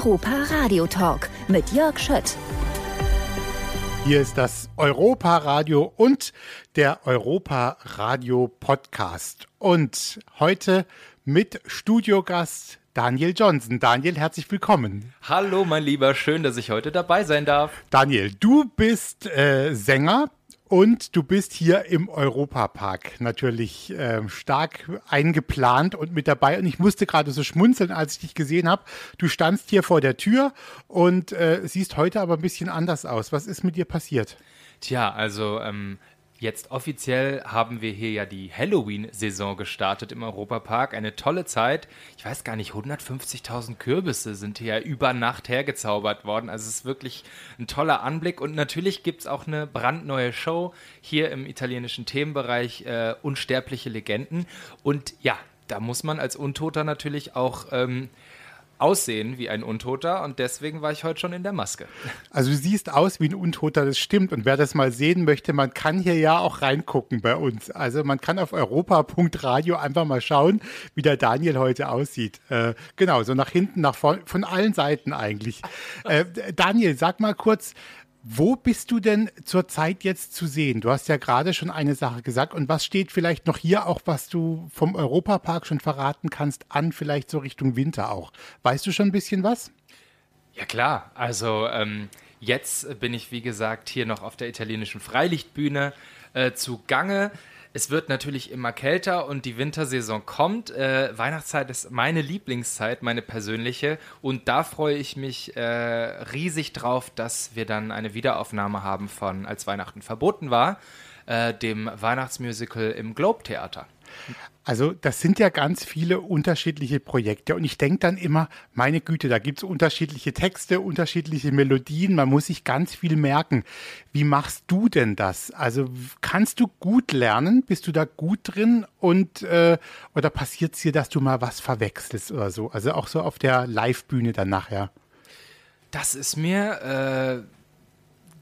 Europa Radio Talk mit Jörg Schött. Hier ist das Europa Radio und der Europa Radio Podcast. Und heute mit Studiogast Daniel Johnson. Daniel, herzlich willkommen. Hallo, mein Lieber, schön, dass ich heute dabei sein darf. Daniel, du bist äh, Sänger, und du bist hier im Europapark natürlich äh, stark eingeplant und mit dabei. Und ich musste gerade so schmunzeln, als ich dich gesehen habe. Du standst hier vor der Tür und äh, siehst heute aber ein bisschen anders aus. Was ist mit dir passiert? Tja, also ähm, Jetzt offiziell haben wir hier ja die Halloween-Saison gestartet im Europapark. Eine tolle Zeit. Ich weiß gar nicht, 150.000 Kürbisse sind hier über Nacht hergezaubert worden. Also es ist wirklich ein toller Anblick. Und natürlich gibt es auch eine brandneue Show hier im italienischen Themenbereich äh, Unsterbliche Legenden. Und ja, da muss man als Untoter natürlich auch ähm, aussehen wie ein Untoter und deswegen war ich heute schon in der Maske. Also du siehst aus wie ein Untoter, das stimmt. Und wer das mal sehen möchte, man kann hier ja auch reingucken bei uns. Also man kann auf europa.radio einfach mal schauen, wie der Daniel heute aussieht. Äh, genau, so nach hinten, nach vorne, von allen Seiten eigentlich. Äh, Daniel, sag mal kurz, wo bist du denn zurzeit jetzt zu sehen? Du hast ja gerade schon eine Sache gesagt. Und was steht vielleicht noch hier auch, was du vom Europapark schon verraten kannst, an, vielleicht so Richtung Winter auch? Weißt du schon ein bisschen was? Ja klar, also ähm, jetzt bin ich, wie gesagt, hier noch auf der italienischen Freilichtbühne äh, zugange. Es wird natürlich immer kälter und die Wintersaison kommt. Äh, Weihnachtszeit ist meine Lieblingszeit, meine persönliche. Und da freue ich mich äh, riesig drauf, dass wir dann eine Wiederaufnahme haben von Als Weihnachten verboten war, äh, dem Weihnachtsmusical im Globe Theater. Also das sind ja ganz viele unterschiedliche Projekte und ich denke dann immer, meine Güte, da gibt es unterschiedliche Texte, unterschiedliche Melodien, man muss sich ganz viel merken. Wie machst du denn das? Also kannst du gut lernen? Bist du da gut drin? Und äh, oder passiert es dir, dass du mal was verwechselst oder so? Also auch so auf der Live-Bühne dann nachher. Das ist mir äh,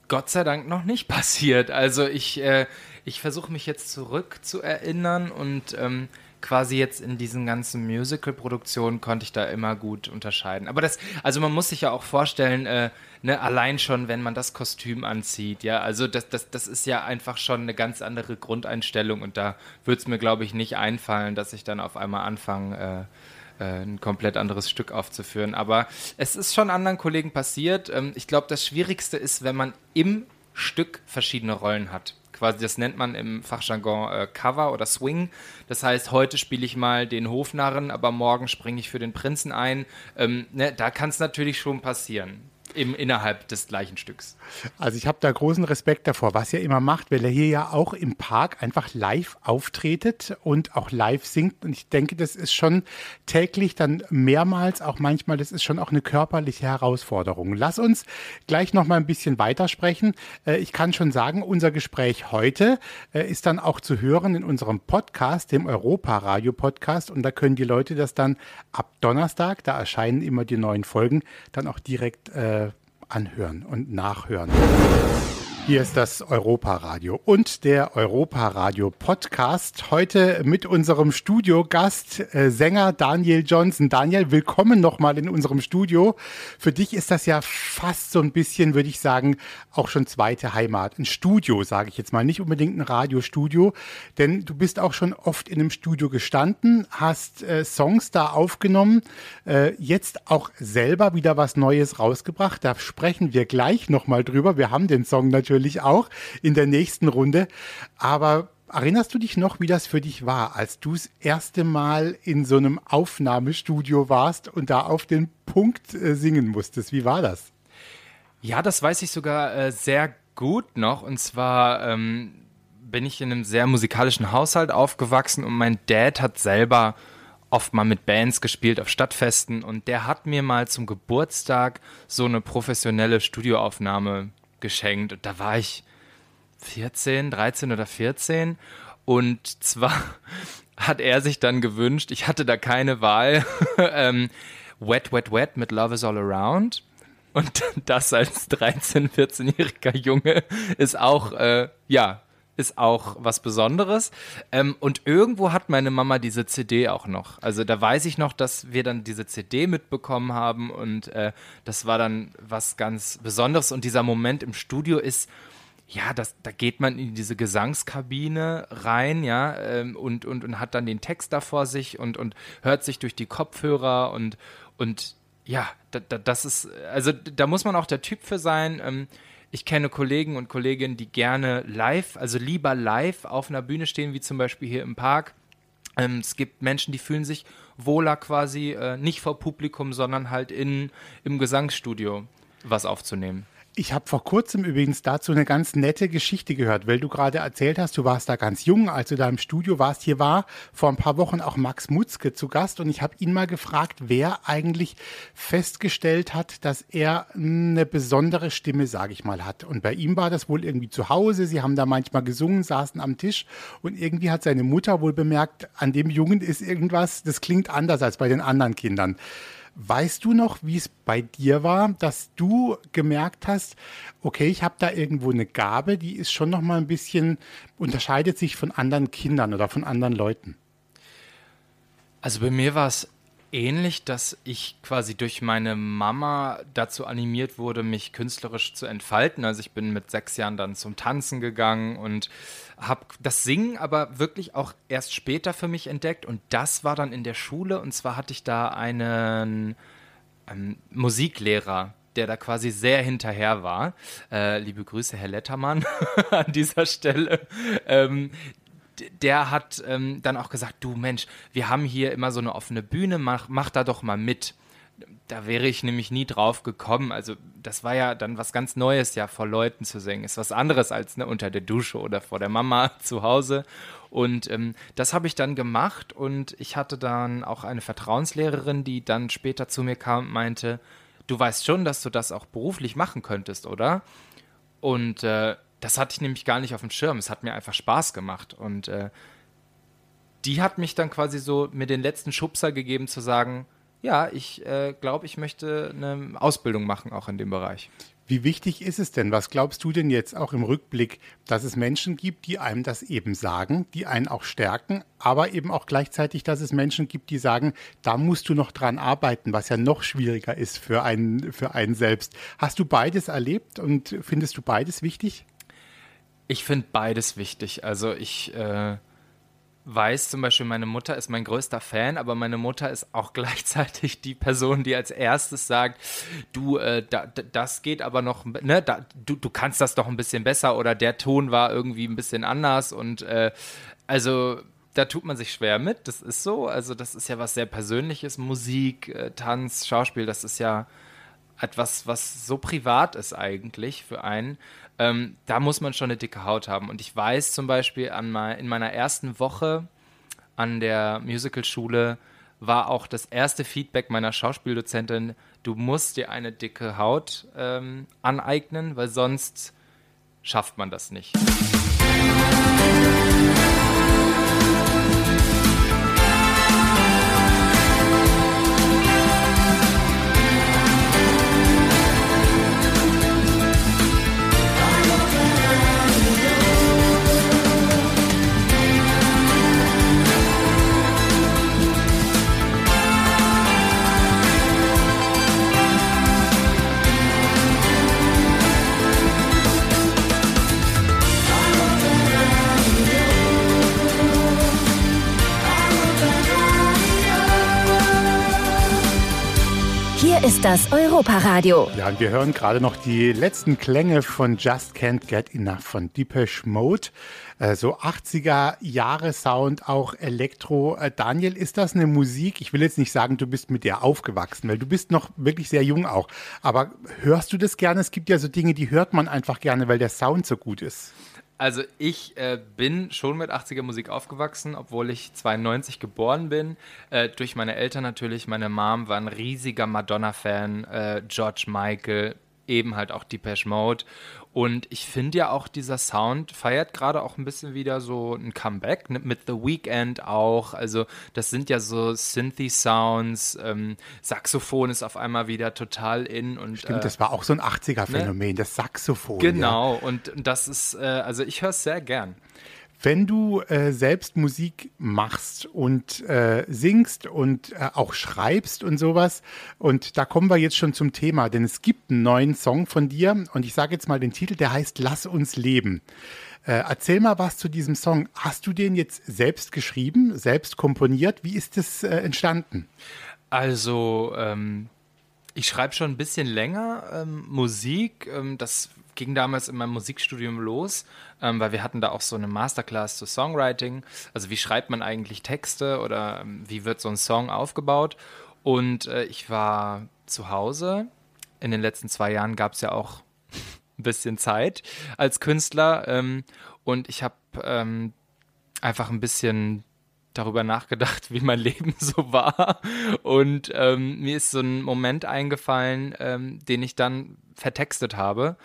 Gott sei Dank noch nicht passiert. Also ich äh, ich versuche mich jetzt zurück zu erinnern und ähm, quasi jetzt in diesen ganzen Musical-Produktionen konnte ich da immer gut unterscheiden. Aber das, also man muss sich ja auch vorstellen, äh, ne, allein schon, wenn man das Kostüm anzieht, ja, also das, das, das ist ja einfach schon eine ganz andere Grundeinstellung und da würde es mir, glaube ich, nicht einfallen, dass ich dann auf einmal anfange, äh, ein komplett anderes Stück aufzuführen. Aber es ist schon anderen Kollegen passiert. Ähm, ich glaube, das Schwierigste ist, wenn man im Stück verschiedene Rollen hat quasi, das nennt man im Fachjargon äh, Cover oder Swing. Das heißt, heute spiele ich mal den Hofnarren, aber morgen springe ich für den Prinzen ein. Ähm, ne, da kann es natürlich schon passieren im, innerhalb des gleichen Stücks. Also ich habe da großen Respekt davor, was ihr immer macht, weil er hier ja auch im Park einfach live auftretet und auch live singt. Und ich denke, das ist schon täglich dann mehrmals, auch manchmal, das ist schon auch eine körperliche Herausforderung. Lass uns gleich noch mal ein bisschen weitersprechen. Äh, ich kann schon sagen, unser Gespräch heute äh, ist dann auch zu hören in unserem Podcast, dem Europa-Radio-Podcast. Und da können die Leute das dann ab Donnerstag, da erscheinen immer die neuen Folgen, dann auch direkt äh, anhören und nachhören. Hier ist das Europa-Radio und der Europa-Radio-Podcast. Heute mit unserem Studiogast, äh, Sänger Daniel Johnson. Daniel, willkommen nochmal in unserem Studio. Für dich ist das ja fast so ein bisschen, würde ich sagen, auch schon zweite Heimat. Ein Studio, sage ich jetzt mal, nicht unbedingt ein Radiostudio, denn du bist auch schon oft in einem Studio gestanden, hast äh, Songs da aufgenommen, äh, jetzt auch selber wieder was Neues rausgebracht. Da sprechen wir gleich nochmal drüber. Wir haben den Song natürlich natürlich auch in der nächsten Runde. Aber erinnerst du dich noch, wie das für dich war, als du das erste Mal in so einem Aufnahmestudio warst und da auf den Punkt äh, singen musstest? Wie war das? Ja, das weiß ich sogar äh, sehr gut noch. Und zwar ähm, bin ich in einem sehr musikalischen Haushalt aufgewachsen und mein Dad hat selber oft mal mit Bands gespielt auf Stadtfesten und der hat mir mal zum Geburtstag so eine professionelle Studioaufnahme geschenkt. Und da war ich 14, 13 oder 14. Und zwar hat er sich dann gewünscht, ich hatte da keine Wahl, ähm, Wet, Wet, Wet mit Love is All Around. Und das als 13-, 14-jähriger Junge ist auch, äh, ja, ist auch was Besonderes. Ähm, und irgendwo hat meine Mama diese CD auch noch. Also da weiß ich noch, dass wir dann diese CD mitbekommen haben und äh, das war dann was ganz Besonderes. Und dieser Moment im Studio ist, ja, das, da geht man in diese Gesangskabine rein, ja, ähm, und, und, und hat dann den Text da vor sich und, und hört sich durch die Kopfhörer und, und ja, da, da, das ist, also da muss man auch der Typ für sein. Ähm, ich kenne Kollegen und Kolleginnen, die gerne live, also lieber live auf einer Bühne stehen, wie zum Beispiel hier im Park. Ähm, es gibt Menschen, die fühlen sich wohler quasi äh, nicht vor Publikum, sondern halt in, im Gesangsstudio was aufzunehmen. Ich habe vor kurzem übrigens dazu eine ganz nette Geschichte gehört, weil du gerade erzählt hast, du warst da ganz jung, als du da im Studio warst. Hier war vor ein paar Wochen auch Max Mutzke zu Gast und ich habe ihn mal gefragt, wer eigentlich festgestellt hat, dass er eine besondere Stimme, sage ich mal, hat. Und bei ihm war das wohl irgendwie zu Hause. Sie haben da manchmal gesungen, saßen am Tisch und irgendwie hat seine Mutter wohl bemerkt, an dem Jungen ist irgendwas, das klingt anders als bei den anderen Kindern. Weißt du noch, wie es bei dir war, dass du gemerkt hast, okay, ich habe da irgendwo eine Gabe, die ist schon noch mal ein bisschen unterscheidet sich von anderen Kindern oder von anderen Leuten? Also bei mir war es ähnlich, dass ich quasi durch meine Mama dazu animiert wurde, mich künstlerisch zu entfalten. Also ich bin mit sechs Jahren dann zum Tanzen gegangen und habe das Singen aber wirklich auch erst später für mich entdeckt. Und das war dann in der Schule. Und zwar hatte ich da einen ähm, Musiklehrer, der da quasi sehr hinterher war. Äh, liebe Grüße, Herr Lettermann, an dieser Stelle. Ähm, der hat ähm, dann auch gesagt, du Mensch, wir haben hier immer so eine offene Bühne, mach, mach da doch mal mit. Da wäre ich nämlich nie drauf gekommen. Also das war ja dann was ganz Neues, ja, vor Leuten zu singen. Ist was anderes als ne, unter der Dusche oder vor der Mama zu Hause. Und ähm, das habe ich dann gemacht und ich hatte dann auch eine Vertrauenslehrerin, die dann später zu mir kam und meinte, du weißt schon, dass du das auch beruflich machen könntest, oder? Und äh, das hatte ich nämlich gar nicht auf dem Schirm. Es hat mir einfach Spaß gemacht. Und äh, die hat mich dann quasi so mir den letzten Schubser gegeben zu sagen, ja, ich äh, glaube, ich möchte eine Ausbildung machen, auch in dem Bereich. Wie wichtig ist es denn? Was glaubst du denn jetzt auch im Rückblick, dass es Menschen gibt, die einem das eben sagen, die einen auch stärken, aber eben auch gleichzeitig, dass es Menschen gibt, die sagen, da musst du noch dran arbeiten, was ja noch schwieriger ist für einen, für einen selbst. Hast du beides erlebt und findest du beides wichtig? Ich finde beides wichtig. Also ich äh, weiß zum Beispiel, meine Mutter ist mein größter Fan, aber meine Mutter ist auch gleichzeitig die Person, die als erstes sagt, du, äh, da, das geht aber noch, ne, da, du, du kannst das doch ein bisschen besser oder der Ton war irgendwie ein bisschen anders und äh, also da tut man sich schwer mit, das ist so. Also das ist ja was sehr Persönliches, Musik, äh, Tanz, Schauspiel, das ist ja etwas, was so privat ist eigentlich für einen. Ähm, da muss man schon eine dicke Haut haben. Und ich weiß zum Beispiel an mein, in meiner ersten Woche an der Musicalschule war auch das erste Feedback meiner Schauspieldozentin, du musst dir eine dicke Haut ähm, aneignen, weil sonst schafft man das nicht. Ist das Europaradio. Ja, und wir hören gerade noch die letzten Klänge von Just Can't Get Enough von Deepesh Mode. Äh, so 80er Jahre Sound, auch Elektro. Äh, Daniel, ist das eine Musik? Ich will jetzt nicht sagen, du bist mit der aufgewachsen, weil du bist noch wirklich sehr jung auch. Aber hörst du das gerne? Es gibt ja so Dinge, die hört man einfach gerne, weil der Sound so gut ist. Also ich äh, bin schon mit 80er Musik aufgewachsen, obwohl ich 92 geboren bin. Äh, durch meine Eltern natürlich. Meine Mom war ein riesiger Madonna-Fan. Äh, George Michael, eben halt auch Depeche Mode. Und ich finde ja auch, dieser Sound feiert gerade auch ein bisschen wieder so ein Comeback ne, mit The Weeknd auch. Also das sind ja so Synthy-Sounds, ähm, Saxophon ist auf einmal wieder total in. Und, Stimmt, äh, das war auch so ein 80er-Phänomen, ne? das Saxophon. Genau, ja. und das ist, äh, also ich höre es sehr gern. Wenn du äh, selbst Musik machst und äh, singst und äh, auch schreibst und sowas, und da kommen wir jetzt schon zum Thema, denn es gibt einen neuen Song von dir und ich sage jetzt mal den Titel, der heißt Lass uns leben. Äh, erzähl mal was zu diesem Song. Hast du den jetzt selbst geschrieben, selbst komponiert? Wie ist es äh, entstanden? Also, ähm, ich schreibe schon ein bisschen länger ähm, Musik. Ähm, das ging damals in meinem Musikstudium los, ähm, weil wir hatten da auch so eine Masterclass zu Songwriting. Also wie schreibt man eigentlich Texte oder ähm, wie wird so ein Song aufgebaut? Und äh, ich war zu Hause. In den letzten zwei Jahren gab es ja auch ein bisschen Zeit als Künstler ähm, und ich habe ähm, einfach ein bisschen darüber nachgedacht, wie mein Leben so war. Und ähm, mir ist so ein Moment eingefallen, ähm, den ich dann vertextet habe.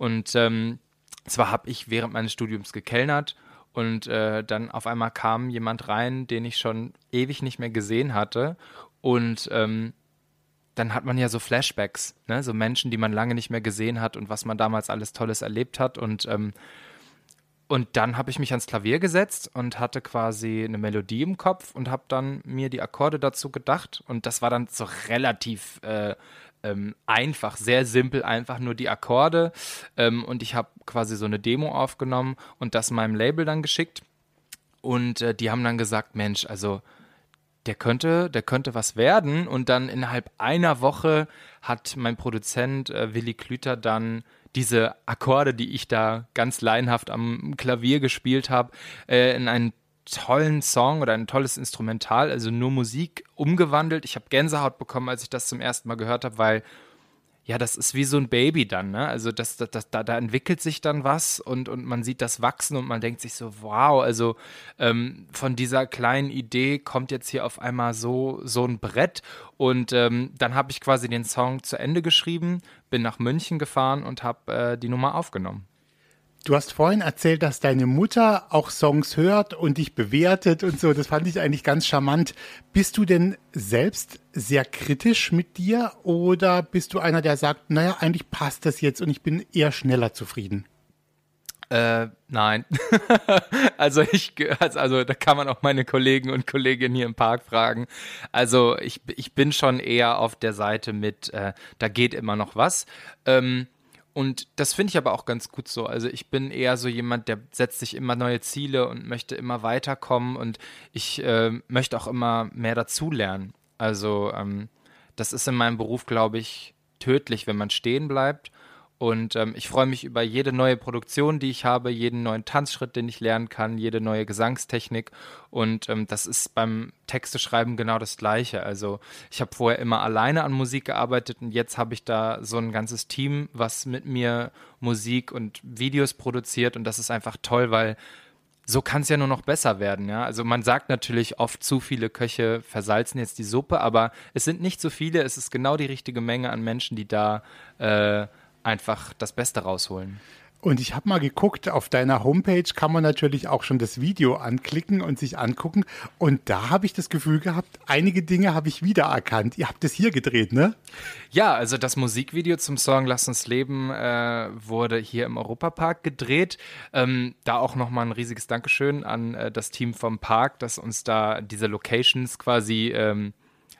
Und ähm, zwar habe ich während meines Studiums gekellnert und äh, dann auf einmal kam jemand rein, den ich schon ewig nicht mehr gesehen hatte. Und ähm, dann hat man ja so Flashbacks, ne? so Menschen, die man lange nicht mehr gesehen hat und was man damals alles Tolles erlebt hat. Und, ähm, und dann habe ich mich ans Klavier gesetzt und hatte quasi eine Melodie im Kopf und habe dann mir die Akkorde dazu gedacht. Und das war dann so relativ äh, ähm, einfach, sehr simpel, einfach nur die Akkorde. Ähm, und ich habe quasi so eine Demo aufgenommen und das meinem Label dann geschickt. Und äh, die haben dann gesagt, Mensch, also der könnte, der könnte was werden. Und dann innerhalb einer Woche hat mein Produzent äh, Willi Klüter dann diese Akkorde, die ich da ganz laienhaft am Klavier gespielt habe, äh, in einen tollen Song oder ein tolles Instrumental, also nur Musik umgewandelt. Ich habe Gänsehaut bekommen, als ich das zum ersten Mal gehört habe, weil ja, das ist wie so ein Baby dann, ne? Also das, das, das, da, da entwickelt sich dann was und, und man sieht das wachsen und man denkt sich so, wow, also ähm, von dieser kleinen Idee kommt jetzt hier auf einmal so, so ein Brett. Und ähm, dann habe ich quasi den Song zu Ende geschrieben, bin nach München gefahren und habe äh, die Nummer aufgenommen. Du hast vorhin erzählt, dass deine Mutter auch Songs hört und dich bewertet und so. Das fand ich eigentlich ganz charmant. Bist du denn selbst sehr kritisch mit dir oder bist du einer, der sagt, naja, eigentlich passt das jetzt und ich bin eher schneller zufrieden? Äh, nein. also ich, also, also da kann man auch meine Kollegen und Kolleginnen hier im Park fragen. Also ich, ich bin schon eher auf der Seite mit, äh, da geht immer noch was. Ähm, und das finde ich aber auch ganz gut so. Also ich bin eher so jemand, der setzt sich immer neue Ziele und möchte immer weiterkommen und ich äh, möchte auch immer mehr dazulernen. Also ähm, das ist in meinem Beruf, glaube ich, tödlich, wenn man stehen bleibt und ähm, ich freue mich über jede neue Produktion, die ich habe, jeden neuen Tanzschritt, den ich lernen kann, jede neue Gesangstechnik. Und ähm, das ist beim Texteschreiben genau das Gleiche. Also ich habe vorher immer alleine an Musik gearbeitet und jetzt habe ich da so ein ganzes Team, was mit mir Musik und Videos produziert. Und das ist einfach toll, weil so kann es ja nur noch besser werden, ja. Also man sagt natürlich oft, zu viele Köche versalzen jetzt die Suppe, aber es sind nicht so viele, es ist genau die richtige Menge an Menschen, die da äh, einfach das Beste rausholen. Und ich habe mal geguckt, auf deiner Homepage kann man natürlich auch schon das Video anklicken und sich angucken. Und da habe ich das Gefühl gehabt, einige Dinge habe ich wiedererkannt. Ihr habt es hier gedreht, ne? Ja, also das Musikvideo zum Song Lass uns leben äh, wurde hier im Europapark gedreht. Ähm, da auch nochmal ein riesiges Dankeschön an äh, das Team vom Park, das uns da diese Locations quasi ähm,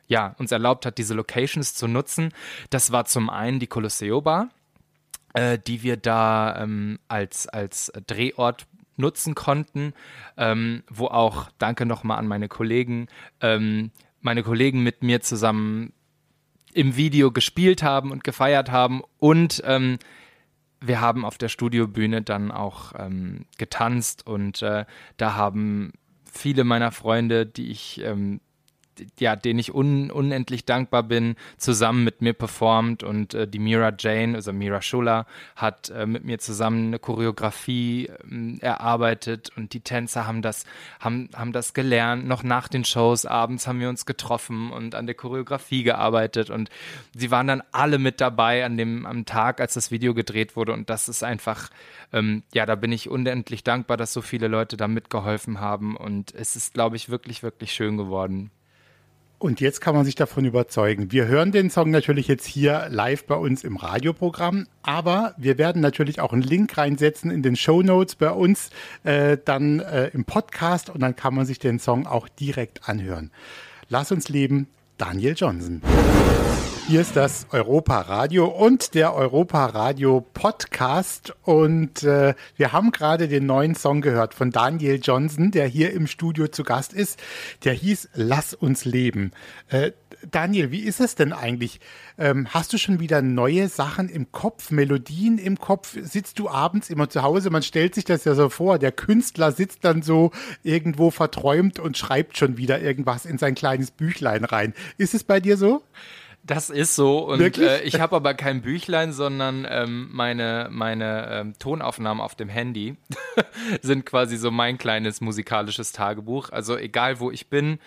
ja, uns erlaubt hat, diese Locations zu nutzen. Das war zum einen die Colosseo Bar äh, die wir da ähm, als, als Drehort nutzen konnten, ähm, wo auch, danke nochmal an meine Kollegen, ähm, meine Kollegen mit mir zusammen im Video gespielt haben und gefeiert haben. Und ähm, wir haben auf der Studiobühne dann auch ähm, getanzt. Und äh, da haben viele meiner Freunde, die ich ähm, ja, den ich un, unendlich dankbar bin, zusammen mit mir performt und äh, die Mira Jane, also Mira Schuller, hat äh, mit mir zusammen eine Choreografie äh, erarbeitet und die Tänzer haben das, haben, haben das gelernt. Noch nach den Shows abends haben wir uns getroffen und an der Choreografie gearbeitet und sie waren dann alle mit dabei an dem, am Tag, als das Video gedreht wurde und das ist einfach, ähm, ja, da bin ich unendlich dankbar, dass so viele Leute da mitgeholfen haben und es ist, glaube ich, wirklich, wirklich schön geworden. Und jetzt kann man sich davon überzeugen. Wir hören den Song natürlich jetzt hier live bei uns im Radioprogramm, aber wir werden natürlich auch einen Link reinsetzen in den Show Notes bei uns, äh, dann äh, im Podcast und dann kann man sich den Song auch direkt anhören. Lass uns leben, Daniel Johnson. Hier ist das Europa Radio und der Europa Radio Podcast. Und äh, wir haben gerade den neuen Song gehört von Daniel Johnson, der hier im Studio zu Gast ist. Der hieß Lass uns leben. Äh, Daniel, wie ist es denn eigentlich? Ähm, hast du schon wieder neue Sachen im Kopf, Melodien im Kopf? Sitzt du abends immer zu Hause? Man stellt sich das ja so vor. Der Künstler sitzt dann so irgendwo verträumt und schreibt schon wieder irgendwas in sein kleines Büchlein rein. Ist es bei dir so? Das ist so und äh, ich habe aber kein Büchlein, sondern ähm, meine, meine ähm, Tonaufnahmen auf dem Handy sind quasi so mein kleines musikalisches Tagebuch. Also egal wo ich bin,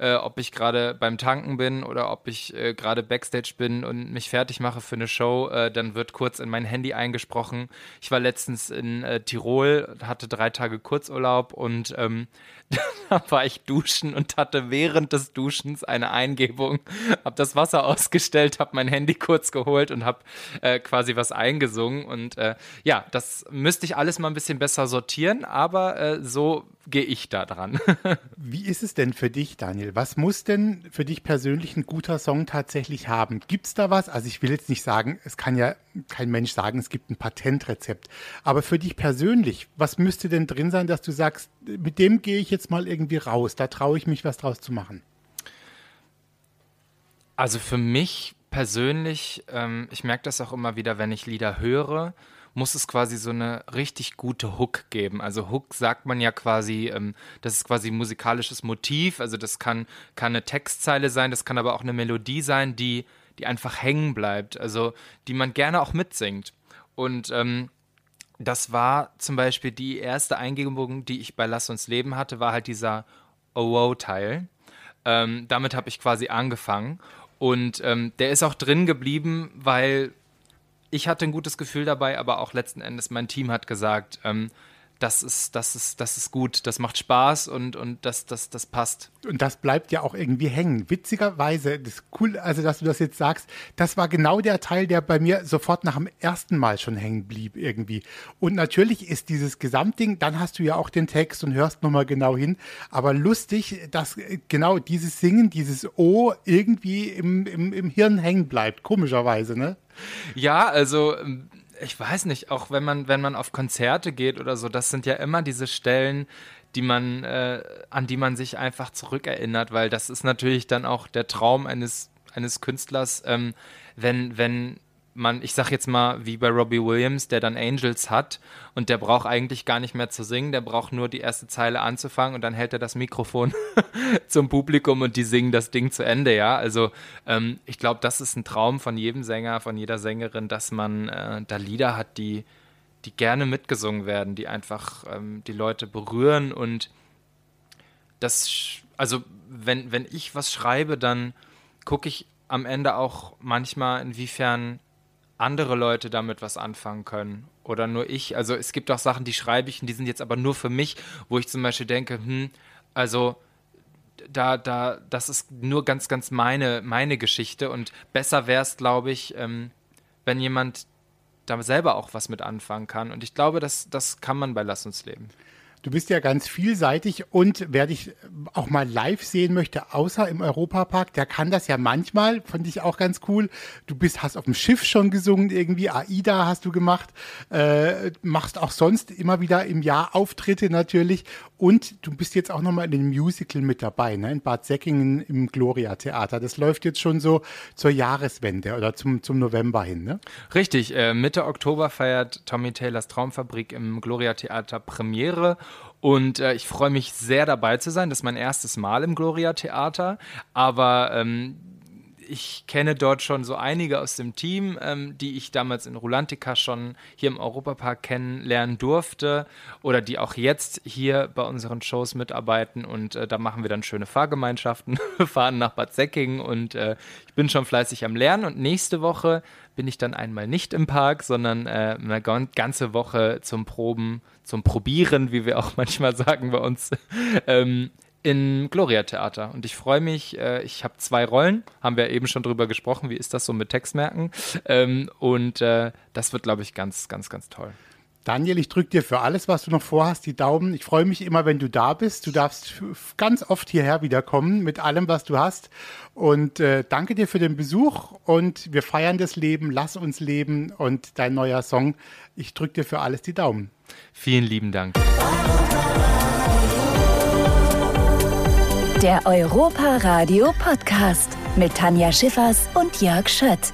äh, ob ich gerade beim Tanken bin oder ob ich äh, gerade Backstage bin und mich fertig mache für eine Show, äh, dann wird kurz in mein Handy eingesprochen. Ich war letztens in äh, Tirol, hatte drei Tage Kurzurlaub und ähm, da war ich duschen und hatte während des Duschens eine Eingebung, habe das Wasser ausgestellt, habe mein Handy kurz geholt und habe äh, quasi was eingesungen. Und äh, ja, das müsste ich alles mal ein bisschen besser sortieren, aber so gehe ich da dran. Wie ist es denn für dich, Daniel? Was muss denn für dich persönlich ein guter Song tatsächlich haben? Gibt es da was? Also ich will jetzt nicht sagen, es kann ja kein Mensch sagen, es gibt ein Patentrezept. Aber für dich persönlich, was müsste denn drin sein, dass du sagst, mit dem gehe ich jetzt mal irgendwie raus, da traue ich mich was draus zu machen? Also für mich persönlich, ähm, ich merke das auch immer wieder, wenn ich Lieder höre, muss es quasi so eine richtig gute Hook geben. Also Hook sagt man ja quasi, ähm, das ist quasi musikalisches Motiv. Also das kann, kann eine Textzeile sein, das kann aber auch eine Melodie sein, die, die einfach hängen bleibt. Also die man gerne auch mitsingt. Und ähm, das war zum Beispiel die erste Eingebung, die ich bei Lass uns leben hatte, war halt dieser Oh-Wow-Teil. Ähm, damit habe ich quasi angefangen. Und ähm, der ist auch drin geblieben, weil ich hatte ein gutes Gefühl dabei, aber auch letzten Endes mein Team hat gesagt, ähm, das ist, das ist, das ist gut, das macht Spaß und, und das, das, das passt. Und das bleibt ja auch irgendwie hängen. Witzigerweise, das ist cool, also dass du das jetzt sagst, das war genau der Teil, der bei mir sofort nach dem ersten Mal schon hängen blieb irgendwie. Und natürlich ist dieses Gesamtding, dann hast du ja auch den Text und hörst nochmal genau hin, aber lustig, dass genau dieses Singen, dieses O irgendwie im, im, im Hirn hängen bleibt, komischerweise, ne? Ja, also ähm, ich weiß nicht, auch wenn man, wenn man auf Konzerte geht oder so, das sind ja immer diese Stellen, die man, äh, an die man sich einfach zurückerinnert, weil das ist natürlich dann auch der Traum eines, eines Künstlers, ähm, wenn, wenn man, ich sag jetzt mal, wie bei Robbie Williams, der dann Angels hat und der braucht eigentlich gar nicht mehr zu singen, der braucht nur die erste Zeile anzufangen und dann hält er das Mikrofon zum Publikum und die singen das Ding zu Ende, ja. Also ähm, ich glaube, das ist ein Traum von jedem Sänger, von jeder Sängerin, dass man äh, da Lieder hat, die, die gerne mitgesungen werden, die einfach ähm, die Leute berühren und das, also wenn, wenn ich was schreibe, dann gucke ich am Ende auch manchmal, inwiefern andere Leute damit was anfangen können oder nur ich. Also es gibt auch Sachen, die schreibe ich und die sind jetzt aber nur für mich, wo ich zum Beispiel denke, hm, also da, da, das ist nur ganz, ganz meine, meine Geschichte und besser wäre es, glaube ich, ähm, wenn jemand da selber auch was mit anfangen kann. Und ich glaube, das, das kann man bei Lass uns leben. Du bist ja ganz vielseitig und wer dich auch mal live sehen möchte, außer im Europapark, der kann das ja manchmal, fand ich auch ganz cool. Du bist, hast auf dem Schiff schon gesungen irgendwie, AIDA hast du gemacht, äh, machst auch sonst immer wieder im Jahr Auftritte natürlich und du bist jetzt auch nochmal in dem Musical mit dabei, ne? in Bad Säckingen im Gloria Theater. Das läuft jetzt schon so zur Jahreswende oder zum, zum November hin, ne? Richtig, äh, Mitte Oktober feiert Tommy Taylors Traumfabrik im Gloria Theater Premiere Und äh, ich freue mich sehr dabei zu sein. Das ist mein erstes Mal im Gloria Theater. Aber ähm, ich kenne dort schon so einige aus dem Team, ähm, die ich damals in Rulantica schon hier im Europapark kennenlernen durfte oder die auch jetzt hier bei unseren Shows mitarbeiten und äh, da machen wir dann schöne Fahrgemeinschaften, fahren nach Bad Säckingen und äh, ich bin schon fleißig am Lernen und nächste Woche bin ich dann einmal nicht im Park, sondern äh, eine ganze Woche zum Proben, zum Probieren, wie wir auch manchmal sagen bei uns, ähm, im Gloria Theater. Und ich freue mich, äh, ich habe zwei Rollen, haben wir eben schon drüber gesprochen, wie ist das so mit Textmerken. Ähm, und äh, das wird, glaube ich, ganz, ganz, ganz toll. Daniel, ich drücke dir für alles, was du noch vorhast, die Daumen. Ich freue mich immer, wenn du da bist. Du darfst ganz oft hierher wiederkommen mit allem, was du hast. Und äh, danke dir für den Besuch und wir feiern das Leben, lass uns leben und dein neuer Song. Ich drücke dir für alles die Daumen. Vielen lieben Dank. Der Europa Radio Podcast mit Tanja Schiffers und Jörg Schött.